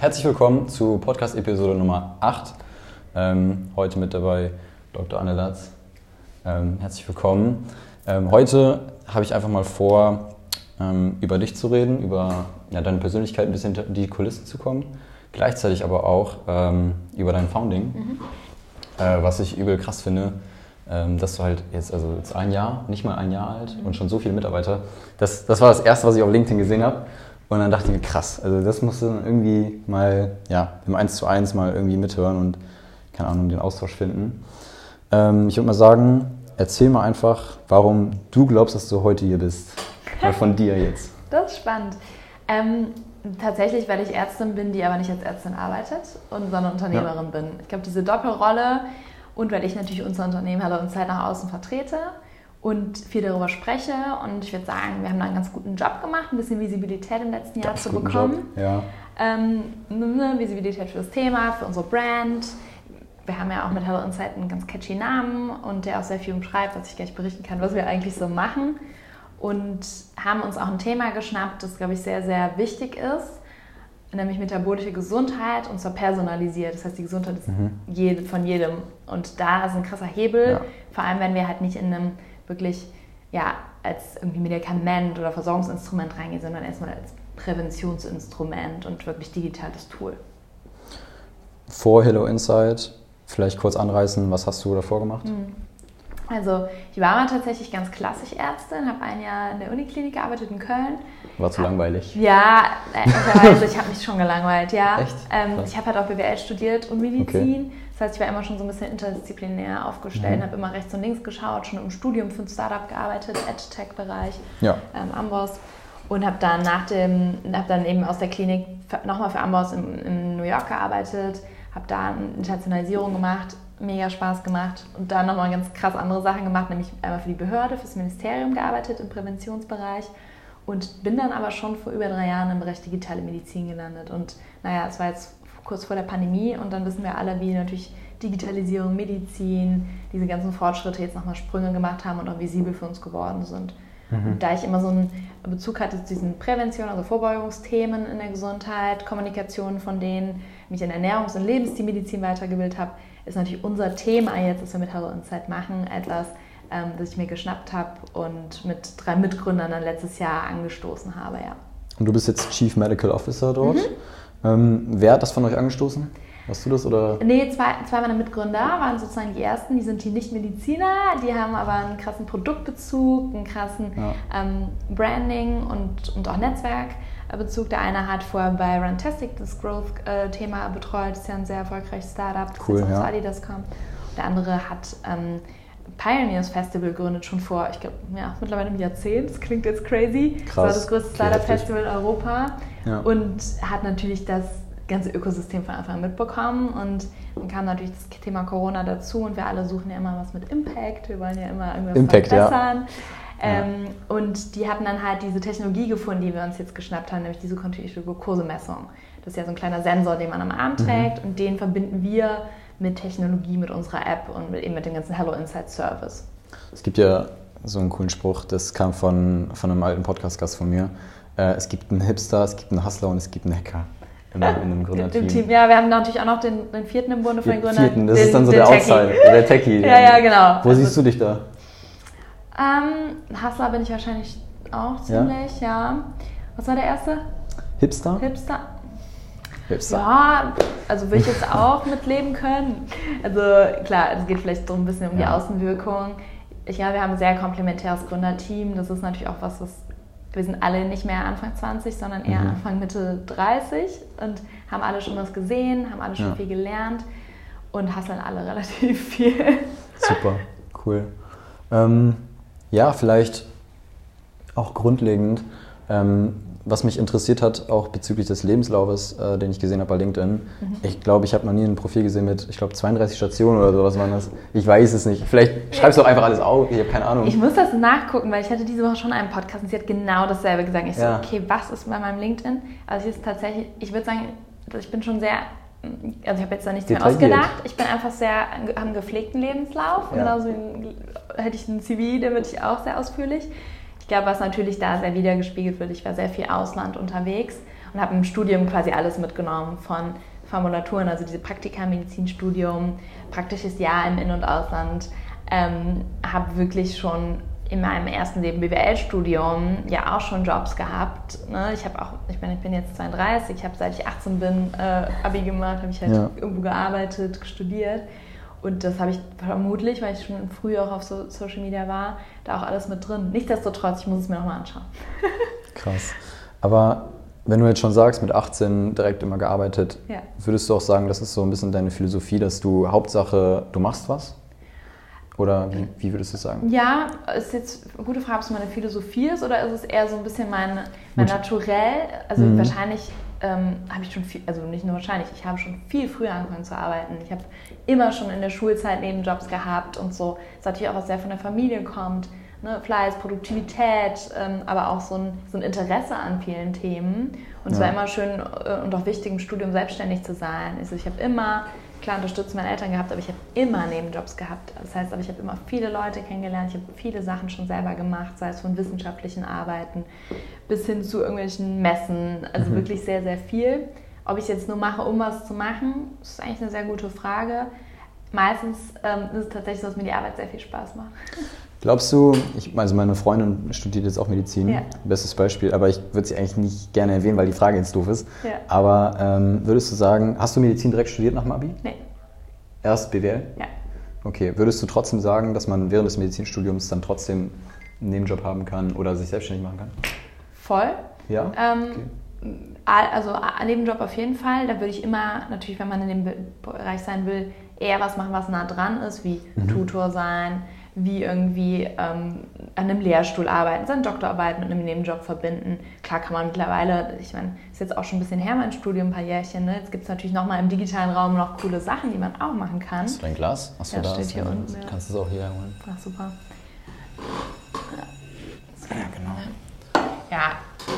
Herzlich willkommen zu Podcast-Episode Nummer 8. Ähm, heute mit dabei Dr. Anne Latz. Ähm, herzlich willkommen. Ähm, heute habe ich einfach mal vor, ähm, über dich zu reden, über ja, deine Persönlichkeit ein bisschen in die Kulissen zu kommen. Gleichzeitig aber auch ähm, über dein Founding, mhm. äh, was ich übel krass finde, ähm, dass du halt jetzt, also jetzt ein Jahr, nicht mal ein Jahr alt und schon so viele Mitarbeiter. Das, das war das Erste, was ich auf LinkedIn gesehen habe. Und dann dachte ich mir, krass, also das musst du dann irgendwie mal, ja, im 1 zu 1 mal irgendwie mithören und, keine Ahnung, den Austausch finden. Ähm, ich würde mal sagen, erzähl mal einfach, warum du glaubst, dass du heute hier bist. Mal von dir jetzt. Das ist spannend. Ähm, tatsächlich, weil ich Ärztin bin, die aber nicht als Ärztin arbeitet, und, sondern Unternehmerin ja. bin. Ich glaube, diese Doppelrolle und weil ich natürlich unser Unternehmen Hallo und Zeit nach außen vertrete, und viel darüber spreche. Und ich würde sagen, wir haben da einen ganz guten Job gemacht, ein bisschen Visibilität im letzten Jahr ganz zu bekommen. Ja. Ähm, eine Visibilität für das Thema, für unsere Brand. Wir haben ja auch mit Hello Insight einen ganz catchy Namen und der auch sehr viel umschreibt, was ich gleich berichten kann, was wir eigentlich so machen. Und haben uns auch ein Thema geschnappt, das, glaube ich, sehr, sehr wichtig ist, nämlich metabolische Gesundheit und zwar personalisiert. Das heißt, die Gesundheit ist mhm. von jedem. Und da ist ein krasser Hebel, ja. vor allem wenn wir halt nicht in einem wirklich ja, als irgendwie Medikament oder Versorgungsinstrument reingehen, sondern erstmal als Präventionsinstrument und wirklich digitales Tool. Vor Hello Insight, vielleicht kurz anreißen, was hast du davor gemacht? Mhm. Also ich war mal tatsächlich ganz klassisch Ärztin, habe ein Jahr in der Uniklinik gearbeitet in Köln. War zu hab, langweilig? Ja, ehrlicherweise, ich habe mich schon gelangweilt, ja. Echt? Ähm, ich habe halt auch BWL studiert und Medizin. Okay. Das heißt, ich war immer schon so ein bisschen interdisziplinär aufgestellt, mhm. habe immer rechts und links geschaut, schon im Studium für ein Startup gearbeitet, EdTech-Bereich, ja. ähm, Amboss. Und habe dann nach dem, habe dann eben aus der Klinik nochmal für Amboss in, in New York gearbeitet, habe da eine Internationalisierung gemacht, mega Spaß gemacht und dann nochmal ganz krass andere Sachen gemacht, nämlich einmal für die Behörde, fürs Ministerium gearbeitet im Präventionsbereich und bin dann aber schon vor über drei Jahren im Bereich digitale Medizin gelandet. Und naja, es war jetzt kurz vor der Pandemie und dann wissen wir alle, wie natürlich Digitalisierung, Medizin, diese ganzen Fortschritte jetzt nochmal Sprünge gemacht haben und auch visibel für uns geworden sind. Mhm. Da ich immer so einen Bezug hatte zu diesen Prävention, also Vorbeugungsthemen in der Gesundheit, Kommunikation von denen, mich in Ernährungs- und Lebensstilmedizin weitergebildet habe, ist natürlich unser Thema jetzt, das wir mit Hello Insight machen, etwas, ähm, das ich mir geschnappt habe und mit drei Mitgründern dann letztes Jahr angestoßen habe, ja. Und du bist jetzt Chief Medical Officer dort. Mhm. Ähm, wer hat das von euch angestoßen? Warst du das oder? Nee, zwei, zwei meiner Mitgründer waren sozusagen die ersten. Die sind die Nicht-Mediziner, die haben aber einen krassen Produktbezug, einen krassen ja. ähm, Branding und, und auch Netzwerkbezug. Der eine hat vorher bei Runtastic das Growth-Thema betreut, das ist ja ein sehr erfolgreiches Startup, das cool, jetzt ja. aus Adidas kommt. Der andere hat ähm, Pioneers Festival gegründet, schon vor, ich glaube, ja, mittlerweile einem Jahrzehnt. Das klingt jetzt crazy. Krass. Das war das größte Startup-Festival in Europa ja. und hat natürlich das ganze Ökosystem von Anfang an mitbekommen und dann kam natürlich das Thema Corona dazu und wir alle suchen ja immer was mit Impact, wir wollen ja immer irgendwas Impact, verbessern. Ja. Ähm, ja. Und die hatten dann halt diese Technologie gefunden, die wir uns jetzt geschnappt haben, nämlich diese kontinuierliche Glukosemessung. Das ist ja so ein kleiner Sensor, den man am Arm mhm. trägt mhm. und den verbinden wir mit Technologie, mit unserer App und mit, eben mit dem ganzen Hello Insight Service. Es gibt ja so einen coolen Spruch, das kam von, von einem alten Podcast-Gast von mir. Äh, es gibt einen Hipster, es gibt einen Hustler und es gibt einen Hacker in, in einem Gründerteam. Team. Ja, wir haben natürlich auch noch den, den vierten im Bunde von den Gründern. Vierten, das den, ist dann so der Techie. Outside, der Techie. ja, ja, genau. Wo also, siehst du dich da? Ähm, Hustler bin ich wahrscheinlich auch ziemlich, ja. ja. Was war der erste? Hipster? Hipster. Hipster. Ja, also würde ich jetzt auch mitleben können. Also klar, es geht vielleicht so ein bisschen um ja. die Außenwirkung. Ich glaube, wir haben ein sehr komplementäres Gründerteam. Das ist natürlich auch was, was wir sind alle nicht mehr Anfang 20, sondern eher mhm. Anfang Mitte 30 und haben alle schon was gesehen, haben alle schon ja. viel gelernt und hasseln alle relativ viel. Super, cool. Ähm, ja, vielleicht auch grundlegend. Ähm, was mich interessiert hat, auch bezüglich des Lebenslaufes, äh, den ich gesehen habe bei LinkedIn. Mhm. Ich glaube, ich habe noch nie ein Profil gesehen mit, ich glaube, 32 Stationen oder sowas waren das. Ich weiß es nicht. Vielleicht schreibst du auch einfach alles auf. Ich habe keine Ahnung. Ich muss das nachgucken, weil ich hatte diese Woche schon einen Podcast und sie hat genau dasselbe gesagt. Ich ja. so, okay, was ist bei meinem LinkedIn? Also ich ist tatsächlich, ich würde sagen, ich bin schon sehr also ich habe jetzt da nichts mehr ausgedacht. Ich bin einfach sehr am gepflegten Lebenslauf. Ja. Genauso hätte ich einen CV, der würde ich auch sehr ausführlich. Ich glaube, was natürlich da sehr wiedergespiegelt wird, ich war sehr viel Ausland unterwegs und habe im Studium quasi alles mitgenommen von Formulaturen, also diese Praktika Medizinstudium, praktisches Jahr im In- und Ausland, ähm, habe wirklich schon in meinem ersten Leben BWL-Studium ja auch schon Jobs gehabt. Ne? Ich habe auch, ich meine, ich bin jetzt 32, ich habe seit ich 18 bin äh, Abi gemacht, habe ich halt ja. irgendwo gearbeitet, studiert. Und das habe ich vermutlich, weil ich schon früh auch auf so Social Media war, da auch alles mit drin. Nichtsdestotrotz, ich muss es mir nochmal anschauen. Krass. Aber wenn du jetzt schon sagst, mit 18 direkt immer gearbeitet, ja. würdest du auch sagen, das ist so ein bisschen deine Philosophie, dass du Hauptsache, du machst was? Oder wie, wie, würdest du sagen? Ja, ist jetzt eine gute Frage, ob es meine Philosophie ist oder ist es eher so ein bisschen mein, mein Naturell? Also mhm. wahrscheinlich ähm, habe ich schon viel, also nicht nur wahrscheinlich, ich habe schon viel früher angefangen zu arbeiten. Ich habe immer schon in der Schulzeit Nebenjobs gehabt und so. Das ist natürlich auch was sehr von der Familie kommt. Ne? Fleiß, Produktivität, ähm, aber auch so ein, so ein Interesse an vielen Themen. Und es ja. war immer schön äh, und auch wichtig im Studium selbstständig zu sein. Also ich habe immer klar unterstützt meine Eltern gehabt, aber ich habe immer Nebenjobs gehabt. Das heißt, aber ich habe immer viele Leute kennengelernt, ich habe viele Sachen schon selber gemacht, sei es von wissenschaftlichen Arbeiten bis hin zu irgendwelchen Messen, also mhm. wirklich sehr, sehr viel. Ob ich es jetzt nur mache, um was zu machen, ist eigentlich eine sehr gute Frage. Meistens ähm, ist es tatsächlich so, dass mir die Arbeit sehr viel Spaß macht. Glaubst du, ich, also meine Freundin studiert jetzt auch Medizin, ja. bestes Beispiel, aber ich würde sie eigentlich nicht gerne erwähnen, weil die Frage jetzt doof ist. Ja. Aber ähm, würdest du sagen, hast du Medizin direkt studiert nach dem Abi? Nee. Erst BWL? Ja. Okay, würdest du trotzdem sagen, dass man während des Medizinstudiums dann trotzdem einen Nebenjob haben kann oder sich selbstständig machen kann? Voll. Ja. Ähm, okay. Also Nebenjob auf jeden Fall. Da würde ich immer, natürlich, wenn man in dem Bereich sein will, eher was machen, was nah dran ist, wie mhm. Tutor sein, wie irgendwie ähm, an einem Lehrstuhl arbeiten, seine Doktorarbeit mit einem Nebenjob verbinden. Klar kann man mittlerweile, ich meine, ist jetzt auch schon ein bisschen her mein Studium, ein paar Jährchen, ne? jetzt gibt es natürlich nochmal im digitalen Raum noch coole Sachen, die man auch machen kann. Hast du dein Glas? Achso, ja, da steht hier unten. Ja. Kannst du es auch hier holen. Ach, super. Ja, ja genau. Ja,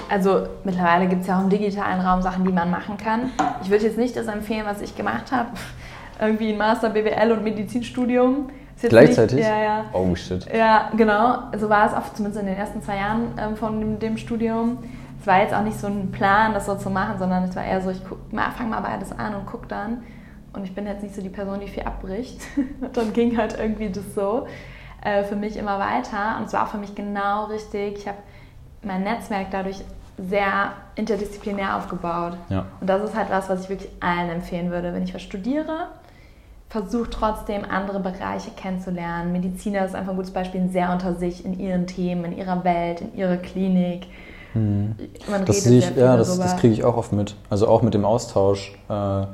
also mittlerweile gibt es ja auch im digitalen Raum Sachen, die man machen kann. Ich würde jetzt nicht das empfehlen, was ich gemacht habe. Irgendwie ein Master BWL und Medizinstudium Gleichzeitig? Nicht, ja, ja. Oh shit. Ja, genau. So war es auch zumindest in den ersten zwei Jahren ähm, von dem, dem, Studium. Es war jetzt auch nicht so ein Plan, das so zu machen, sondern es war eher so, ich fange mal beides an und gucke dann. Und ich bin jetzt nicht so die Person, die viel abbricht. und dann ging halt irgendwie das so äh, für mich immer weiter. Und es war auch für mich genau richtig. Ich habe mein Netzwerk dadurch sehr interdisziplinär aufgebaut. Ja. Und das ist halt was, was ich wirklich allen empfehlen würde. Wenn ich was studiere, versucht trotzdem andere Bereiche kennenzulernen. Mediziner ist einfach ein gutes Beispiel, sehr unter sich in ihren Themen, in ihrer Welt, in ihrer Klinik. Hm. Man das redet ich, ja, das, das kriege ich auch oft mit. Also auch mit dem Austausch. Äh,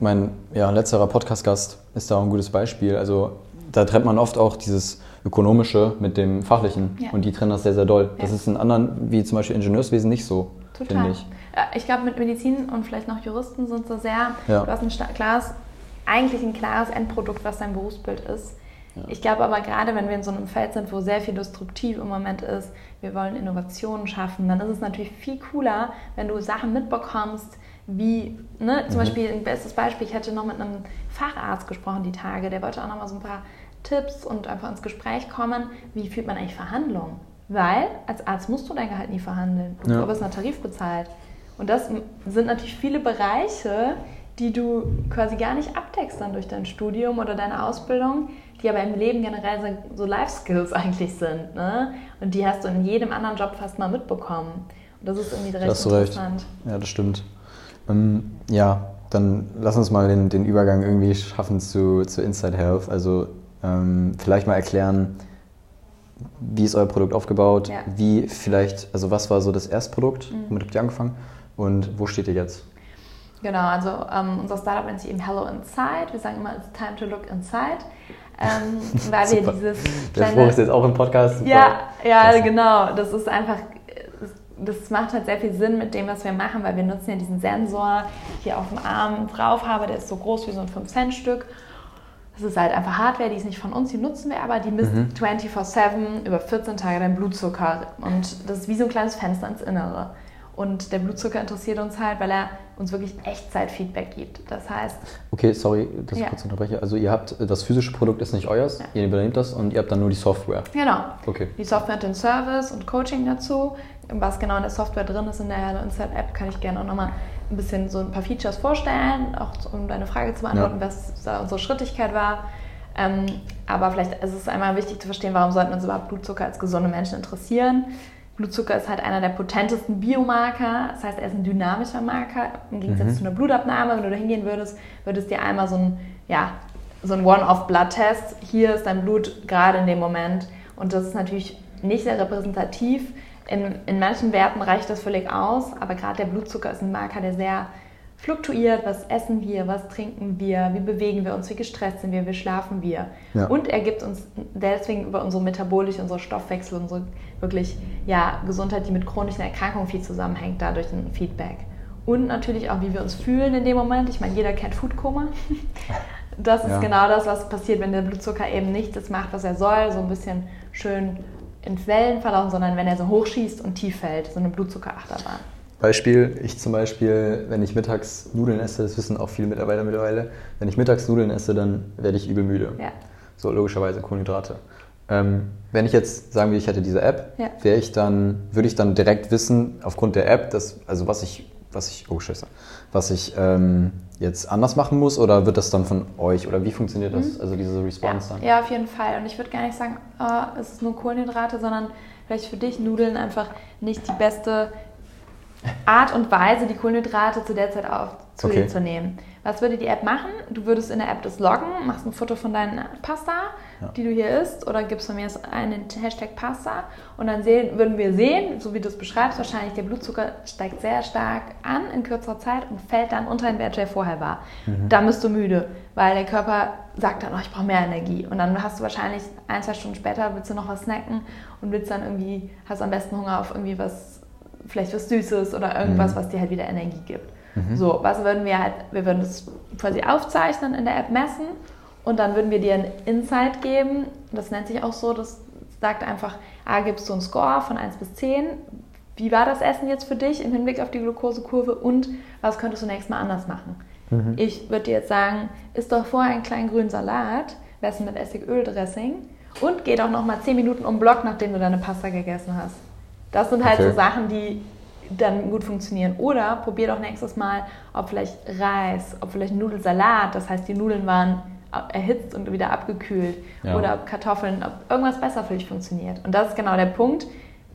mein ja, letzterer Podcast-Gast ist da auch ein gutes Beispiel. Also da trennt man oft auch dieses Ökonomische mit dem Fachlichen ja. und die trennen das sehr, sehr doll. Ja. Das ist in anderen, wie zum Beispiel Ingenieurswesen, nicht so, finde ich. Ich glaube, mit Medizin und vielleicht noch Juristen sind so sehr, ja. du hast ein klares eigentlich ein klares Endprodukt, was dein Berufsbild ist. Ich glaube aber gerade, wenn wir in so einem Feld sind, wo sehr viel destruktiv im Moment ist, wir wollen Innovationen schaffen, dann ist es natürlich viel cooler, wenn du Sachen mitbekommst, wie, ne, zum mhm. Beispiel ein bestes Beispiel, ich hatte noch mit einem Facharzt gesprochen die Tage, der wollte auch noch mal so ein paar Tipps und einfach ins Gespräch kommen, wie führt man eigentlich Verhandlungen? Weil als Arzt musst du dein Gehalt nie verhandeln. Du ja. wirst nach Tarif bezahlt. Und das sind natürlich viele Bereiche, die du quasi gar nicht abdeckst dann durch dein Studium oder deine Ausbildung, die aber im Leben generell so Life Skills eigentlich sind. Ne? Und die hast du in jedem anderen Job fast mal mitbekommen. Und das ist irgendwie recht das interessant. Recht. Ja, das stimmt. Ähm, ja, dann lass uns mal den, den Übergang irgendwie schaffen zu, zu Inside Health. Also ähm, vielleicht mal erklären, wie ist euer Produkt aufgebaut? Ja. Wie vielleicht, also was war so das Erstprodukt? Mhm. Womit habt ihr angefangen? Und wo steht ihr jetzt? Genau, also ähm, unser Startup nennt sich eben Hello Inside. Wir sagen immer, it's time to look inside. Ähm, weil wir dieses Der Spruch ist jetzt auch im Podcast. Super. Ja, ja, genau. Das ist einfach, das macht halt sehr viel Sinn mit dem, was wir machen, weil wir nutzen ja diesen Sensor hier auf dem Arm drauf habe, der ist so groß wie so ein 5-Cent-Stück. Das ist halt einfach Hardware, die ist nicht von uns, die nutzen wir aber, die misst mhm. 24-7 über 14 Tage deinen Blutzucker. Und das ist wie so ein kleines Fenster ins Innere. Und der Blutzucker interessiert uns halt, weil er uns wirklich Echtzeit-Feedback gibt. Das heißt. Okay, sorry, dass ich ja. kurz unterbreche. Also ihr habt das physische Produkt ist nicht euers, ja. ihr übernehmt das und ihr habt dann nur die Software. Genau. Okay. Die Software hat den Service und Coaching dazu. Was genau in der Software drin ist in der Insight-App, kann ich gerne auch nochmal ein bisschen so ein paar Features vorstellen, auch um deine Frage zu beantworten, ja. was da unsere Schrittigkeit war. Ähm, aber vielleicht ist es einmal wichtig zu verstehen, warum sollten uns überhaupt Blutzucker als gesunde Menschen interessieren. Blutzucker ist halt einer der potentesten Biomarker, das heißt, er ist ein dynamischer Marker. Im Gegensatz mhm. zu einer Blutabnahme, wenn du da hingehen würdest, würdest dir einmal so ein, ja, so ein One-off-Blood-Test, hier ist dein Blut gerade in dem Moment. Und das ist natürlich nicht sehr repräsentativ. In, in manchen Werten reicht das völlig aus, aber gerade der Blutzucker ist ein Marker, der sehr fluktuiert, was essen wir, was trinken wir, wie bewegen wir uns, wie gestresst sind wir, wie schlafen wir. Ja. Und er gibt uns deswegen über unsere metabolische, unsere Stoffwechsel, unsere wirklich ja, Gesundheit, die mit chronischen Erkrankungen viel zusammenhängt, dadurch ein Feedback. Und natürlich auch, wie wir uns fühlen in dem Moment. Ich meine, jeder kennt Foodkoma. Das ist ja. genau das, was passiert, wenn der Blutzucker eben nicht das macht, was er soll, so ein bisschen schön in Wellen verlaufen, sondern wenn er so hochschießt und tief fällt, so eine Blutzuckerachterbahn. Beispiel, ich zum Beispiel, wenn ich mittags Nudeln esse, das wissen auch viele Mitarbeiter mittlerweile, wenn ich mittags Nudeln esse, dann werde ich übel müde. Ja. So logischerweise Kohlenhydrate. Ähm, wenn ich jetzt sagen wir, ich hätte diese App, ja. wäre ich dann, würde ich dann direkt wissen, aufgrund der App, dass, also was ich, was ich, oh Scheiße, was ich ähm, jetzt anders machen muss oder wird das dann von euch oder wie funktioniert das, mhm. also diese Response ja. dann? Ja, auf jeden Fall. Und ich würde gar nicht sagen, oh, es ist nur Kohlenhydrate, sondern vielleicht für dich Nudeln einfach nicht die beste Art und Weise, die Kohlenhydrate zu der Zeit auch zu okay. dir zu nehmen. Was würde die App machen? Du würdest in der App das loggen, machst ein Foto von deiner Pasta, ja. die du hier isst, oder gibst von mir einen Hashtag Pasta und dann sehen, würden wir sehen, so wie du es beschreibst, wahrscheinlich der Blutzucker steigt sehr stark an in kürzerer Zeit und fällt dann unter den Wert, der vorher war. Mhm. Dann bist du müde, weil der Körper sagt dann, oh, ich brauche mehr Energie. Und dann hast du wahrscheinlich ein, zwei Stunden später, willst du noch was snacken und willst dann irgendwie, hast am besten Hunger auf irgendwie was vielleicht was Süßes oder irgendwas, mhm. was dir halt wieder Energie gibt. Mhm. So, was würden wir halt, wir würden das quasi aufzeichnen in der App messen und dann würden wir dir ein Insight geben. Das nennt sich auch so, das sagt einfach, ah, gibst du einen Score von 1 bis 10. Wie war das Essen jetzt für dich im Hinblick auf die Glukosekurve und was könntest du nächstes Mal anders machen? Mhm. Ich würde dir jetzt sagen, isst doch vorher einen kleinen grünen Salat, Essen mit Essigöl-Dressing und geh doch nochmal 10 Minuten um Block, nachdem du deine Pasta gegessen hast. Das sind halt okay. so Sachen, die dann gut funktionieren. Oder probier doch nächstes Mal, ob vielleicht Reis, ob vielleicht Nudelsalat, das heißt, die Nudeln waren erhitzt und wieder abgekühlt. Ja. Oder ob Kartoffeln, ob irgendwas besser für dich funktioniert. Und das ist genau der Punkt.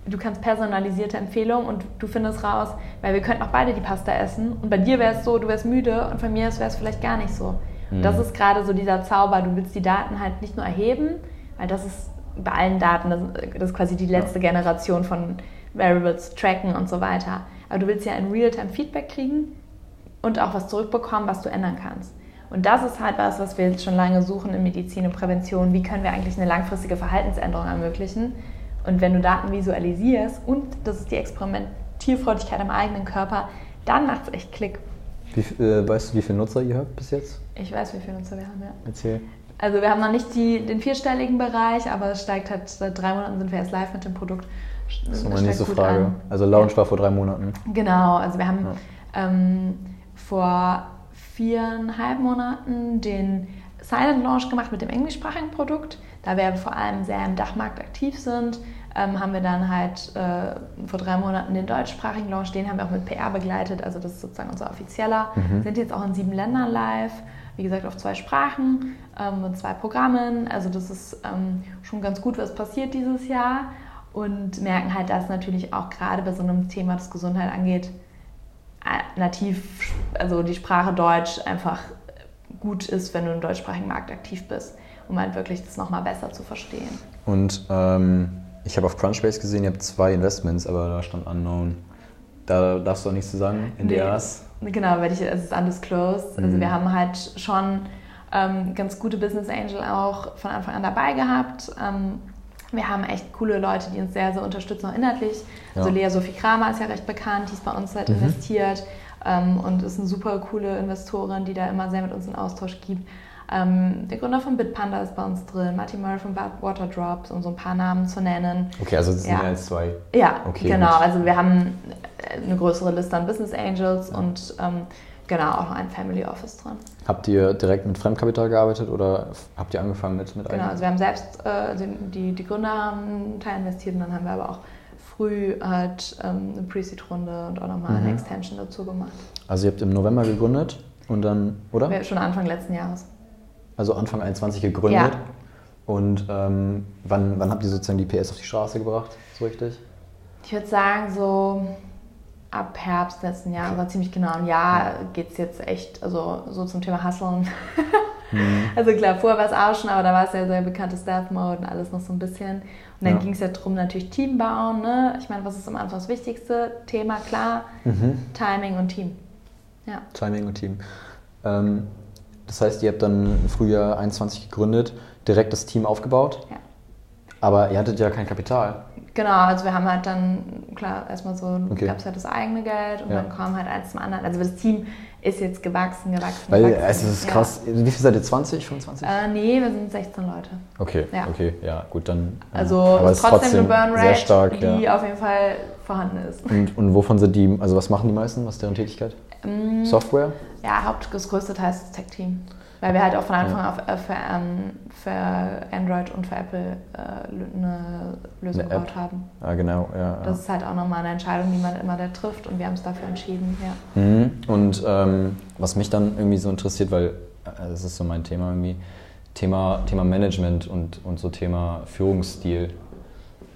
Du kannst personalisierte Empfehlungen und du findest raus, weil wir könnten auch beide die Pasta essen. Und bei dir wäre es so, du wärst müde und bei mir wäre es vielleicht gar nicht so. Mhm. Das ist gerade so dieser Zauber. Du willst die Daten halt nicht nur erheben, weil das ist bei allen Daten, das, ist quasi die letzte ja. Generation von Variables, Tracken und so weiter. Aber du willst ja ein Realtime-Feedback kriegen und auch was zurückbekommen, was du ändern kannst. Und das ist halt was, was wir jetzt schon lange suchen in Medizin und Prävention. Wie können wir eigentlich eine langfristige Verhaltensänderung ermöglichen? Und wenn du Daten visualisierst und das ist die Experimentierfreudigkeit am eigenen Körper, dann macht es echt Klick. Wie, äh, weißt du, wie viele Nutzer ihr habt bis jetzt? Ich weiß, wie viele Nutzer wir haben, ja. Erzähl. Also wir haben noch nicht die, den vierstelligen Bereich, aber es steigt halt, seit drei Monaten sind wir erst live mit dem Produkt. Das ist meine nächste Frage. An. Also Launch ja. war vor drei Monaten. Genau, also wir haben ja. ähm, vor viereinhalb Monaten den Silent Launch gemacht mit dem englischsprachigen Produkt. Da wir vor allem sehr im Dachmarkt aktiv sind, ähm, haben wir dann halt äh, vor drei Monaten den deutschsprachigen Launch, den haben wir auch mit PR begleitet, also das ist sozusagen unser offizieller. Mhm. Sind jetzt auch in sieben Ländern live wie gesagt, auf zwei Sprachen ähm, und zwei Programmen. Also das ist ähm, schon ganz gut, was passiert dieses Jahr. Und merken halt, dass natürlich auch gerade bei so einem Thema, das Gesundheit angeht, nativ, also die Sprache Deutsch einfach gut ist, wenn du im deutschsprachigen Markt aktiv bist, um halt wirklich das nochmal besser zu verstehen. Und ähm, ich habe auf Crunchbase gesehen, ihr habt zwei Investments, aber da stand Unknown. Da darfst du auch nichts zu sagen, NDAs? Nee, genau, weil ich, es ist undisclosed. Also mhm. wir haben halt schon ähm, ganz gute Business Angel auch von Anfang an dabei gehabt. Ähm, wir haben echt coole Leute, die uns sehr, sehr unterstützen, auch inhaltlich. Ja. Also Lea Sophie Kramer ist ja recht bekannt, die ist bei uns halt mhm. investiert ähm, und ist eine super coole Investorin, die da immer sehr mit uns in Austausch gibt. Ähm, der Gründer von Bitpanda ist bei uns drin, Martin Murray von Waterdrops, um so ein paar Namen zu nennen. Okay, also das sind ja. mehr als zwei. Ja, okay, genau. Gut. Also wir haben eine größere Liste an Business Angels und ähm, genau auch ein Family Office drin. Habt ihr direkt mit Fremdkapital gearbeitet oder habt ihr angefangen mit, mit Genau, also wir haben selbst, äh, also die, die Gründer haben einen Teil investiert und dann haben wir aber auch früh halt ähm, eine Pre-Seed-Runde und auch nochmal Mhm. eine Extension dazu gemacht. Also ihr habt im November gegründet und dann, oder? Wir, schon Anfang letzten Jahres. Also Anfang 21 gegründet. Ja. Und ähm, wann, wann habt ihr sozusagen die PS auf die Straße gebracht, so richtig? Ich würde sagen, so ab Herbst letzten Jahres, war ziemlich genau ein Jahr, geht es jetzt echt, also so zum Thema Hustlen. Also klar, vorher war es auch schon, aber da war es ja sehr bekannte Staff Mode und alles noch so ein bisschen. Und dann Ja. ging es ja darum, natürlich Team bauen. Ne? Ich meine, was ist am Anfang das wichtigste Thema? Klar, Mhm. Timing und Team. Ja. Timing und Team. Ähm, das heißt, ihr habt dann im Frühjahr 21 gegründet, direkt das Team aufgebaut, ja. aber ihr hattet ja kein Kapital. Genau, also wir haben halt dann, klar, erstmal so, Okay. gab es halt das eigene Geld und Ja. dann kam halt eins zum anderen. Also das Team ist jetzt gewachsen, gewachsen, Weil gewachsen. es ist Ja. krass. Wie viel seid ihr? 20, 25? Äh, nee, wir sind 16 Leute. Okay, Ja. okay, ja, gut, dann. Also aber ist trotzdem eine Burn sehr Rate, stark, die ja. auf jeden Fall vorhanden ist. Und, und wovon sind die, also was machen die meisten, was ist deren Tätigkeit? Mm, Software? Ja, Haupt, das größte Teil ist das Tech-Team. Weil wir halt auch von Anfang an auf, äh, für, ähm, für Android und für Apple äh, eine Lösung Eine App. gebaut haben. Ja, genau, ja. ja. Das ist halt auch nochmal eine Entscheidung, die man immer da trifft und wir haben es dafür entschieden, ja. Mhm. Und ähm, was mich dann irgendwie so interessiert, weil äh, das ist so mein Thema irgendwie, Thema, Thema Management und, und so Thema Führungsstil.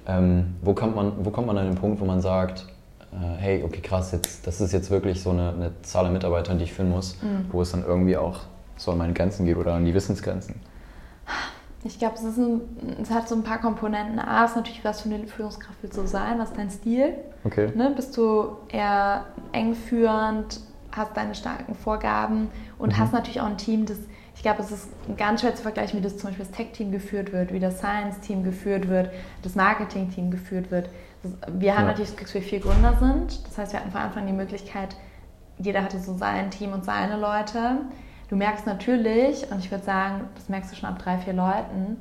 Ähm, wo, kommt man, wo kommt man an den Punkt, wo man sagt, äh, hey, okay, krass, jetzt, das ist jetzt wirklich so eine, eine Zahl an Mitarbeitern, die ich führen muss, Mhm. wo es dann irgendwie auch so an meine Grenzen geht oder an die Wissensgrenzen? Ich glaube, es, ein- es hat so ein paar Komponenten. A ist natürlich, was für eine Führungskraft willst du sein, was ist dein Stil? Okay. Ne? Bist du eher eng führend, hast deine starken Vorgaben und Mhm. hast natürlich auch ein Team, das, ich glaube, es ist ganz schwer zu vergleichen, wie das zum Beispiel das Tech-Team geführt wird, wie das Science-Team geführt wird, das Marketing-Team geführt wird. Das, wir haben Ja. natürlich das Glück, dass wir vier Gründer sind. Das heißt, wir hatten von Anfang die Möglichkeit, jeder hatte so sein Team und seine Leute. Du merkst natürlich, und ich würde sagen, das merkst du schon ab drei, vier Leuten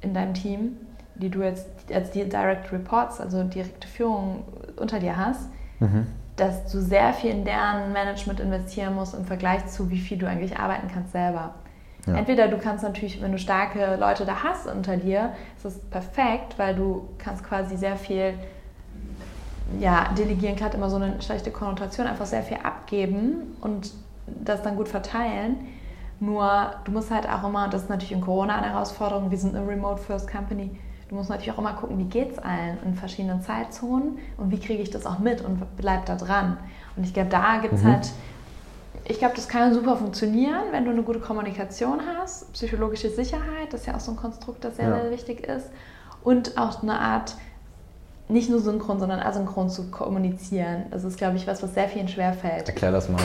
in deinem Team, die du jetzt als Direct Reports, also direkte Führung unter dir hast, Mhm. dass du sehr viel in deren Management investieren musst im Vergleich zu, wie viel du eigentlich arbeiten kannst selber. Ja. Entweder du kannst natürlich, wenn du starke Leute da hast unter dir, ist das perfekt, weil du kannst quasi sehr viel, ja, delegieren hat immer so eine schlechte Konnotation, einfach sehr viel abgeben und das dann gut verteilen. Nur du musst halt auch immer, und das ist natürlich in Corona eine Herausforderung, wir sind eine Remote First Company, du musst natürlich auch immer gucken, wie geht es allen in verschiedenen Zeitzonen und wie kriege ich das auch mit und bleib da dran. Und ich glaube, da gibt es Mhm. halt, ich glaube, das kann super funktionieren, wenn du eine gute Kommunikation hast, psychologische Sicherheit, das ist ja auch so ein Konstrukt, das sehr, Ja. sehr wichtig ist und auch eine Art, nicht nur synchron, sondern asynchron zu kommunizieren. Das ist, glaube ich, was, was sehr vielen schwerfällt. Erklär das mal.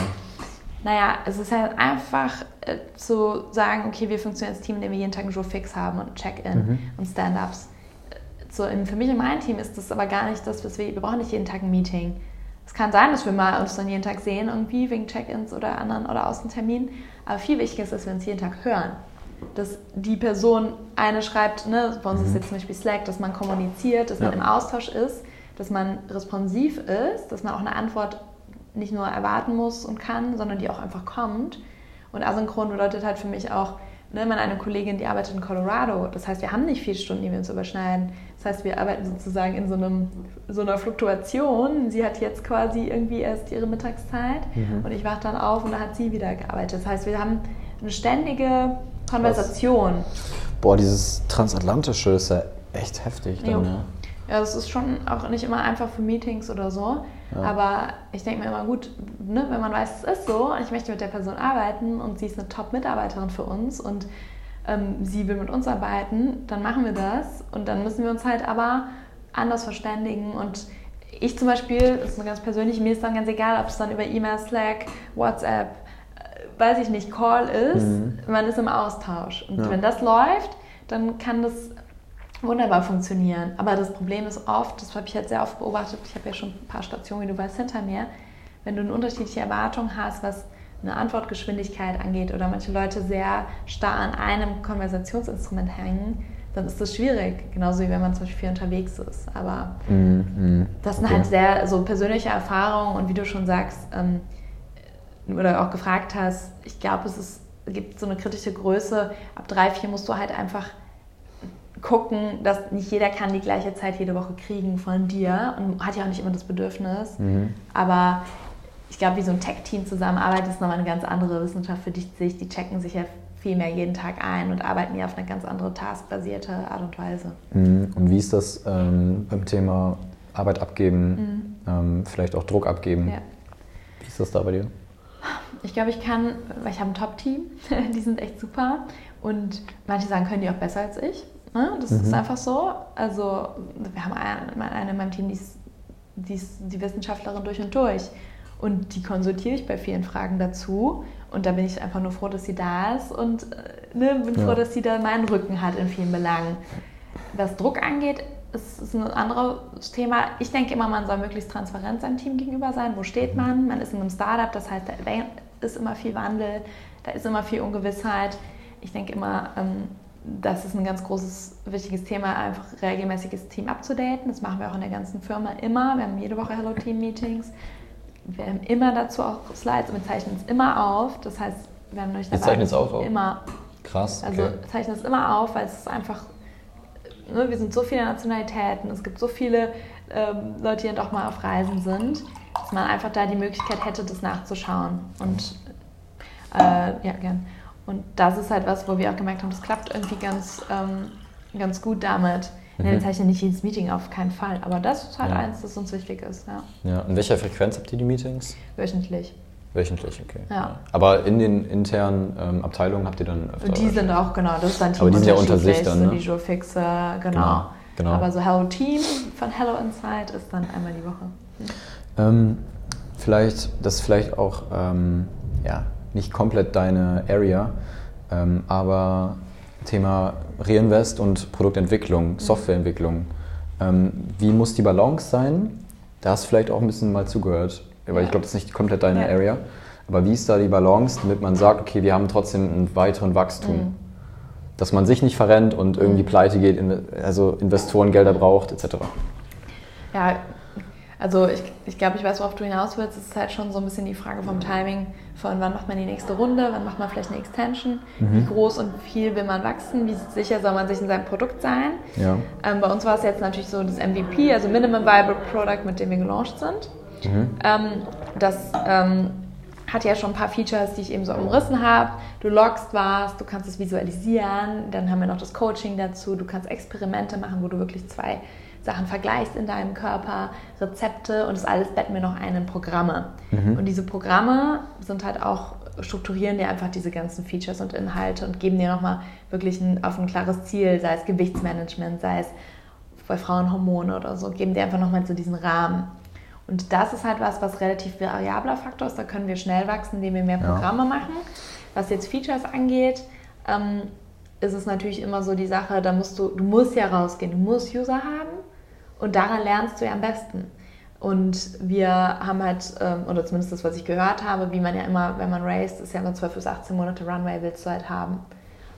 Naja, es ist halt einfach äh, zu sagen, okay, wir funktionieren als Team, indem wir jeden Tag einen Jour fix haben und Check-in Mhm. und Stand-ups. So, in, für mich und mein Team ist das aber gar nicht das, was wir, wir brauchen nicht jeden Tag ein Meeting. Es kann sein, dass wir mal uns dann jeden Tag sehen, irgendwie wegen Check-ins oder anderen oder Außenterminen. Aber viel wichtiger ist, dass wir uns jeden Tag hören. Dass die Person eine schreibt, ne, bei uns ist jetzt zum Beispiel Slack, dass man kommuniziert, dass man Ja. im Austausch ist, dass man responsiv ist, dass man auch eine Antwort nicht nur erwarten muss und kann, sondern die auch einfach kommt. Und asynchron bedeutet halt für mich auch, ne, meine eine Kollegin, die arbeitet in Colorado. Das heißt, wir haben nicht vier Stunden, die wir uns überschneiden. Das heißt, wir arbeiten sozusagen in so, einem, so einer Fluktuation. Sie hat jetzt quasi irgendwie erst ihre Mittagszeit Mhm. und ich wache dann auf und da hat sie wieder gearbeitet. Das heißt, wir haben eine ständige Konversation. Boah, dieses Transatlantische ist ja echt heftig. Dann, ne? Ja, das ist schon auch nicht immer einfach für Meetings oder so. Ja. Aber ich denke mir immer, gut, ne, wenn man weiß, es ist so, und ich möchte mit der Person arbeiten und sie ist eine Top-Mitarbeiterin für uns und ähm, sie will mit uns arbeiten, dann machen wir das. Und dann müssen wir uns halt aber anders verständigen. Und ich zum Beispiel, das ist ganz persönlich, mir ist dann ganz egal, ob es dann über E-Mail, Slack, WhatsApp, äh, weiß ich nicht, Call ist. Mhm. Man ist im Austausch. Und Ja. wenn das läuft, dann kann das wunderbar funktionieren. Aber das Problem ist oft, das habe ich jetzt sehr oft beobachtet, ich habe ja schon ein paar Stationen, wie du weißt, hinter mir, wenn du eine unterschiedliche Erwartung hast, was eine Antwortgeschwindigkeit angeht oder manche Leute sehr starr an einem Konversationsinstrument hängen, dann ist das schwierig. Genauso wie wenn man zum Beispiel viel unterwegs ist. Aber mhm. das sind okay. halt sehr so persönliche Erfahrungen und wie du schon sagst, ähm, oder auch gefragt hast, ich glaube, es ist, gibt so eine kritische Größe. Ab drei, vier musst du halt einfach gucken, dass nicht jeder kann die gleiche Zeit jede Woche kriegen von dir und hat ja auch nicht immer das Bedürfnis. Mhm. Aber ich glaube, wie so ein Tech-Team zusammenarbeitet, ist nochmal eine ganz andere Wissenschaft für dich. Die checken sich ja viel mehr jeden Tag ein und arbeiten ja auf eine ganz andere taskbasierte Art und Weise. Mhm. Und wie ist das ähm, beim Thema Arbeit abgeben, mhm. ähm, vielleicht auch Druck abgeben? Ja. Wie ist das da bei dir? Ich glaube, ich kann, weil ich habe ein Top-Team, die sind echt super und manche sagen, können die auch besser als ich. Ne? Das mhm. ist einfach so. Also wir haben eine, eine in meinem Team, die ist, die ist die Wissenschaftlerin durch und durch. Und die konsultiere ich bei vielen Fragen dazu. Und da bin ich einfach nur froh, dass sie da ist und äh, ne, bin ja. froh, dass sie da meinen Rücken hat in vielen Belangen. Was Druck angeht, ist, ist ein anderes Thema. Ich denke immer, man soll möglichst transparent seinem Team gegenüber sein. Wo steht man? Man ist in einem Startup, das heißt, da ist immer viel Wandel, da ist immer viel Ungewissheit. Ich denke immer, ähm, das ist ein ganz großes, wichtiges Thema, einfach regelmäßiges Team abzudaten. Das machen wir auch in der ganzen Firma immer. Wir haben jede Woche Hello Team Meetings. Wir haben immer dazu auch Slides und wir zeichnen es immer auf. Das heißt, wir haben euch dabei. Wir zeichnen es auch auf? Immer. Krass. Okay. Also zeichnen es immer auf, weil es ist einfach, ne, wir sind so viele Nationalitäten, es gibt so viele ähm, Leute, die dann doch mal auf Reisen sind, dass man einfach da die Möglichkeit hätte, das nachzuschauen. Und äh, ja, gern. Und das ist halt was, wo wir auch gemerkt haben, das klappt irgendwie ganz, ähm, ganz gut damit. Mhm. Wir zeichnen nicht jedes Meeting auf keinen Fall, aber das ist halt ja. eins, das uns wichtig ist. Ja. ja. In welcher Frequenz habt ihr die Meetings? Wöchentlich. Wöchentlich, okay. Ja. Aber in den internen ähm, Abteilungen habt ihr dann öfter? Die sind auch, genau, das ist dann Team Aber die sind ja unter sich dann, ne? Die Joe Fixe, genau. genau. genau. Aber so Hello Team von Hello Inside ist dann einmal die Woche. Mhm. Ähm, vielleicht, das ist vielleicht auch, ähm, ja, nicht komplett deine Area, ähm, aber Thema Reinvest und Produktentwicklung. Softwareentwicklung. Ähm, wie muss die Balance sein? Da hast du vielleicht auch ein bisschen mal zugehört, weil ja. ich glaube, das ist nicht komplett deine ja. Area. Aber wie ist da die Balance, damit man sagt, okay, wir haben trotzdem einen weiteren Wachstum? Mhm. Dass man sich nicht verrennt und irgendwie mhm. pleite geht, also Investoren Gelder braucht, etc. Ja, also ich, ich glaube, ich weiß, worauf du hinaus willst. Es ist halt schon so ein bisschen die Frage vom Timing, von wann macht man die nächste Runde, wann macht man vielleicht eine Extension, mhm. wie groß und viel will man wachsen, wie sicher soll man sich in seinem Produkt sein. Ja. Ähm, bei uns war es jetzt natürlich so das MVP, also Minimum Viable Product, mit dem wir gelauncht sind. Mhm. Ähm, das ähm, hat ja schon ein paar Features, die ich eben so umrissen habe. Du loggst was, du kannst es visualisieren, dann haben wir noch das Coaching dazu, du kannst Experimente machen, wo du wirklich zwei Sachen vergleichst in deinem Körper, Rezepte und das alles betten wir noch ein in Programme. Mhm. Und diese Programme sind halt auch, strukturieren dir einfach diese ganzen Features und Inhalte und geben dir nochmal wirklich ein, auf ein klares Ziel, sei es Gewichtsmanagement, sei es bei Frauen Hormone oder so, geben dir einfach nochmal so diesen Rahmen. Und das ist halt was, was relativ variabler Faktor ist. Da können wir schnell wachsen, indem wir mehr Programme ja. machen. Was jetzt Features angeht, ähm, ist es natürlich immer so die Sache, da musst du, du musst ja rausgehen, du musst User haben und daran lernst du ja am besten. Und wir haben halt, ähm, oder zumindest das, was ich gehört habe, wie man ja immer, wenn man raced, ist ja immer 12 bis 18 Monate Runway willst du halt haben.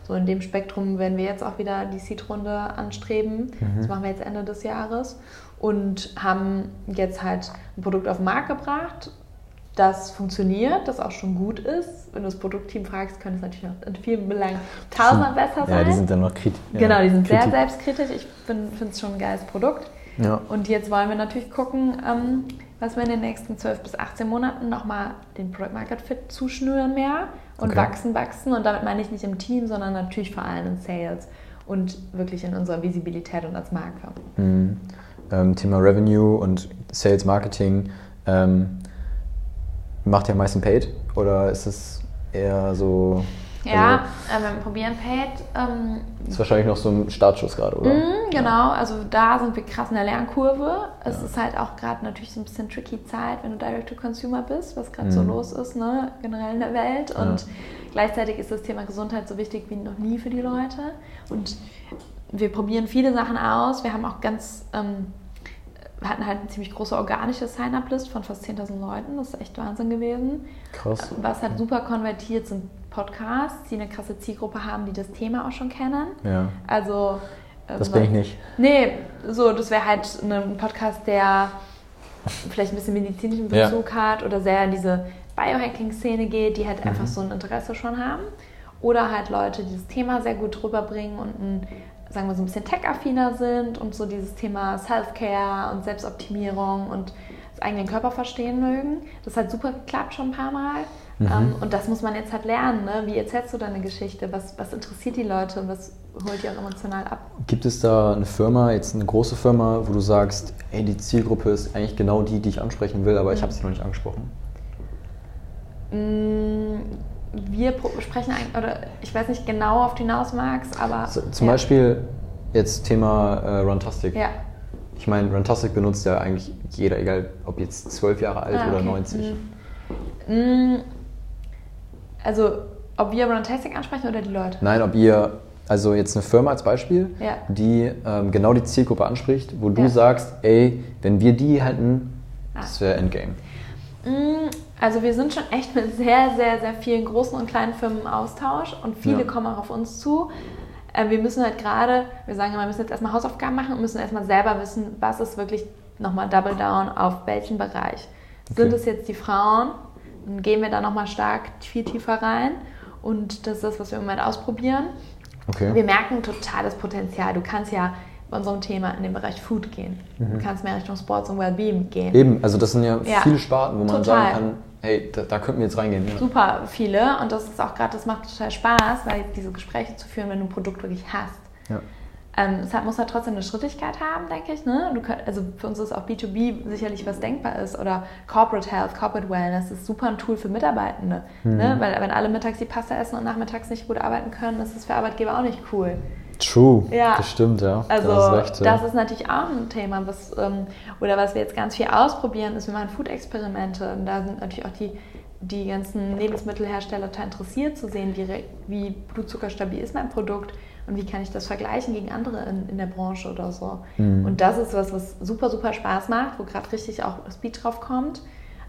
So in dem Spektrum werden wir jetzt auch wieder die Seed-Runde anstreben. Mhm. Das machen wir jetzt Ende des Jahres. Und haben jetzt halt ein Produkt auf den Markt gebracht, das funktioniert, das auch schon gut ist. Wenn du das Produktteam fragst, könnte es natürlich noch in vielen Belangen tausendmal besser sein. Ja, die sind dann noch kritisch. Genau, die sind kritisch. sehr selbstkritisch. Ich finde es schon ein geiles Produkt. Ja. Und jetzt wollen wir natürlich gucken, ähm, was wir in den nächsten 12 bis 18 Monaten nochmal den Product Market Fit zuschnüren mehr und okay. wachsen, wachsen. Und damit meine ich nicht im Team, sondern natürlich vor allem in Sales und wirklich in unserer Visibilität und als Marke. Mhm. Ähm, Thema Revenue und Sales Marketing. Ähm, macht ihr am meisten Paid oder ist es eher so ja, also, äh, wir probieren Paid. Ähm, ist wahrscheinlich noch so ein Startschuss gerade, oder? Mm, genau, also da sind wir krass in der Lernkurve. Es ja. ist halt auch gerade natürlich so ein bisschen tricky Zeit, wenn du Direct-to-Consumer bist, was gerade mhm. so los ist, ne, generell in der Welt. Und ja. gleichzeitig ist das Thema Gesundheit so wichtig wie noch nie für die Leute. Und wir probieren viele Sachen aus. Wir haben auch ganz... Ähm, wir hatten halt eine ziemlich große organische Sign-up-List von fast 10.000 Leuten. Das ist echt Wahnsinn gewesen. Krass. Was halt super konvertiert sind Podcasts, die eine krasse Zielgruppe haben, die das Thema auch schon kennen. Ja. Also Das bin ich nicht. Nee, so, das wäre halt ein Podcast, der vielleicht ein bisschen medizinischen Bezug ja. hat oder sehr in diese Biohacking-Szene geht, die halt mhm. einfach so ein Interesse schon haben. Oder halt Leute, die das Thema sehr gut rüberbringen und ein, sagen wir so ein bisschen tech-affiner sind und so dieses Thema Self-Care und Selbstoptimierung und das eigenen Körper verstehen mögen. Das hat super geklappt schon ein paar Mal. Mhm. Ähm, und das muss man jetzt halt lernen. Ne? Wie erzählst du deine Geschichte? Was, was interessiert die Leute und was holt die auch emotional ab? Gibt es da eine Firma, jetzt eine große Firma, wo du sagst, ey, die Zielgruppe ist eigentlich genau die, die ich ansprechen will, aber mhm. ich habe sie noch nicht angesprochen? Mm, wir sprechen eigentlich, oder ich weiß nicht genau, auf du hinaus magst, aber. So, zum ja. Beispiel jetzt Thema äh, Runtastic. Ja. Ich meine, Runtastic benutzt ja eigentlich jeder, egal ob jetzt zwölf Jahre alt ah, okay. oder 90. Mhm. Also, ob wir Runtastic ansprechen oder die Leute? Nein, ob ihr, also jetzt eine Firma als Beispiel, ja. die ähm, genau die Zielgruppe anspricht, wo du ja. sagst, ey, wenn wir die hätten, ah. das wäre Endgame. Mhm. Also wir sind schon echt mit sehr, sehr, sehr vielen großen und kleinen Firmen im Austausch und viele ja. kommen auch auf uns zu. Äh, wir müssen halt gerade, wir sagen immer, wir müssen jetzt erstmal Hausaufgaben machen und müssen erstmal selber wissen, was ist wirklich nochmal Double Down auf welchen Bereich. Okay. Sind es jetzt die Frauen? Dann gehen wir da nochmal stark viel tiefer rein und das ist das, was wir im Moment ausprobieren. Okay. Wir merken totales Potenzial. Du kannst ja bei unserem Thema in den Bereich Food gehen. Mhm. Du kannst mehr Richtung Sports und Wellbeing gehen. Eben, also das sind ja, ja. viele Sparten, wo man total. sagen kann, hey, da, da könnten wir jetzt reingehen. Ja. Super viele und das ist auch gerade, das macht total Spaß, weil diese Gespräche zu führen, wenn du ein Produkt wirklich hast. Ja. Ähm, es hat, muss halt trotzdem eine Schrittigkeit haben, denke ich. Ne? Könnt, also für uns ist auch B2B sicherlich was denkbar ist oder Corporate Health, Corporate Wellness ist super ein Tool für Mitarbeitende. Mhm. Ne? Weil wenn alle mittags die Pasta essen und nachmittags nicht gut arbeiten können, ist das für Arbeitgeber auch nicht cool. True, ja. das stimmt, ja. Also das ist, recht, ja. das ist natürlich auch ein Thema, was, ähm, oder was wir jetzt ganz viel ausprobieren, ist, wir machen Food-Experimente und da sind natürlich auch die, die ganzen Lebensmittelhersteller interessiert zu sehen, wie, wie blutzuckerstabil ist mein Produkt und wie kann ich das vergleichen gegen andere in, in der Branche oder so. Mhm. Und das ist was, was super, super Spaß macht, wo gerade richtig auch Speed drauf kommt,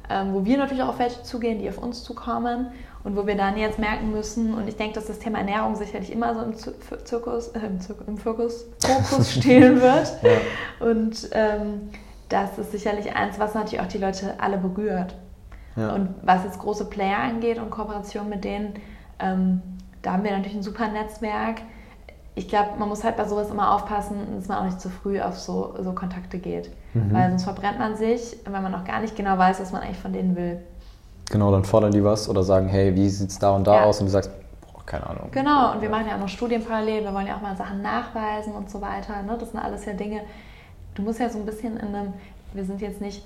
ähm, wo wir natürlich auch auf welche zugehen, die auf uns zukommen und wo wir dann jetzt merken müssen, und ich denke, dass das Thema Ernährung sicherlich immer so im Zirkus, äh, im, Zirkus, im Fokus, Fokus stehen wird. ja. Und ähm, das ist sicherlich eins, was natürlich auch die Leute alle berührt. Ja. Und was jetzt große Player angeht und Kooperation mit denen, ähm, da haben wir natürlich ein super Netzwerk. Ich glaube, man muss halt bei sowas immer aufpassen, dass man auch nicht zu früh auf so, so Kontakte geht. Mhm. Weil sonst verbrennt man sich, wenn man noch gar nicht genau weiß, was man eigentlich von denen will. Genau, dann fordern die was oder sagen, hey, wie sieht es da und da ja. aus? Und du sagst, boah, keine Ahnung. Genau, und wir machen ja auch noch Studien parallel, wir wollen ja auch mal Sachen nachweisen und so weiter. Ne? Das sind alles ja Dinge, du musst ja so ein bisschen in einem, wir sind jetzt nicht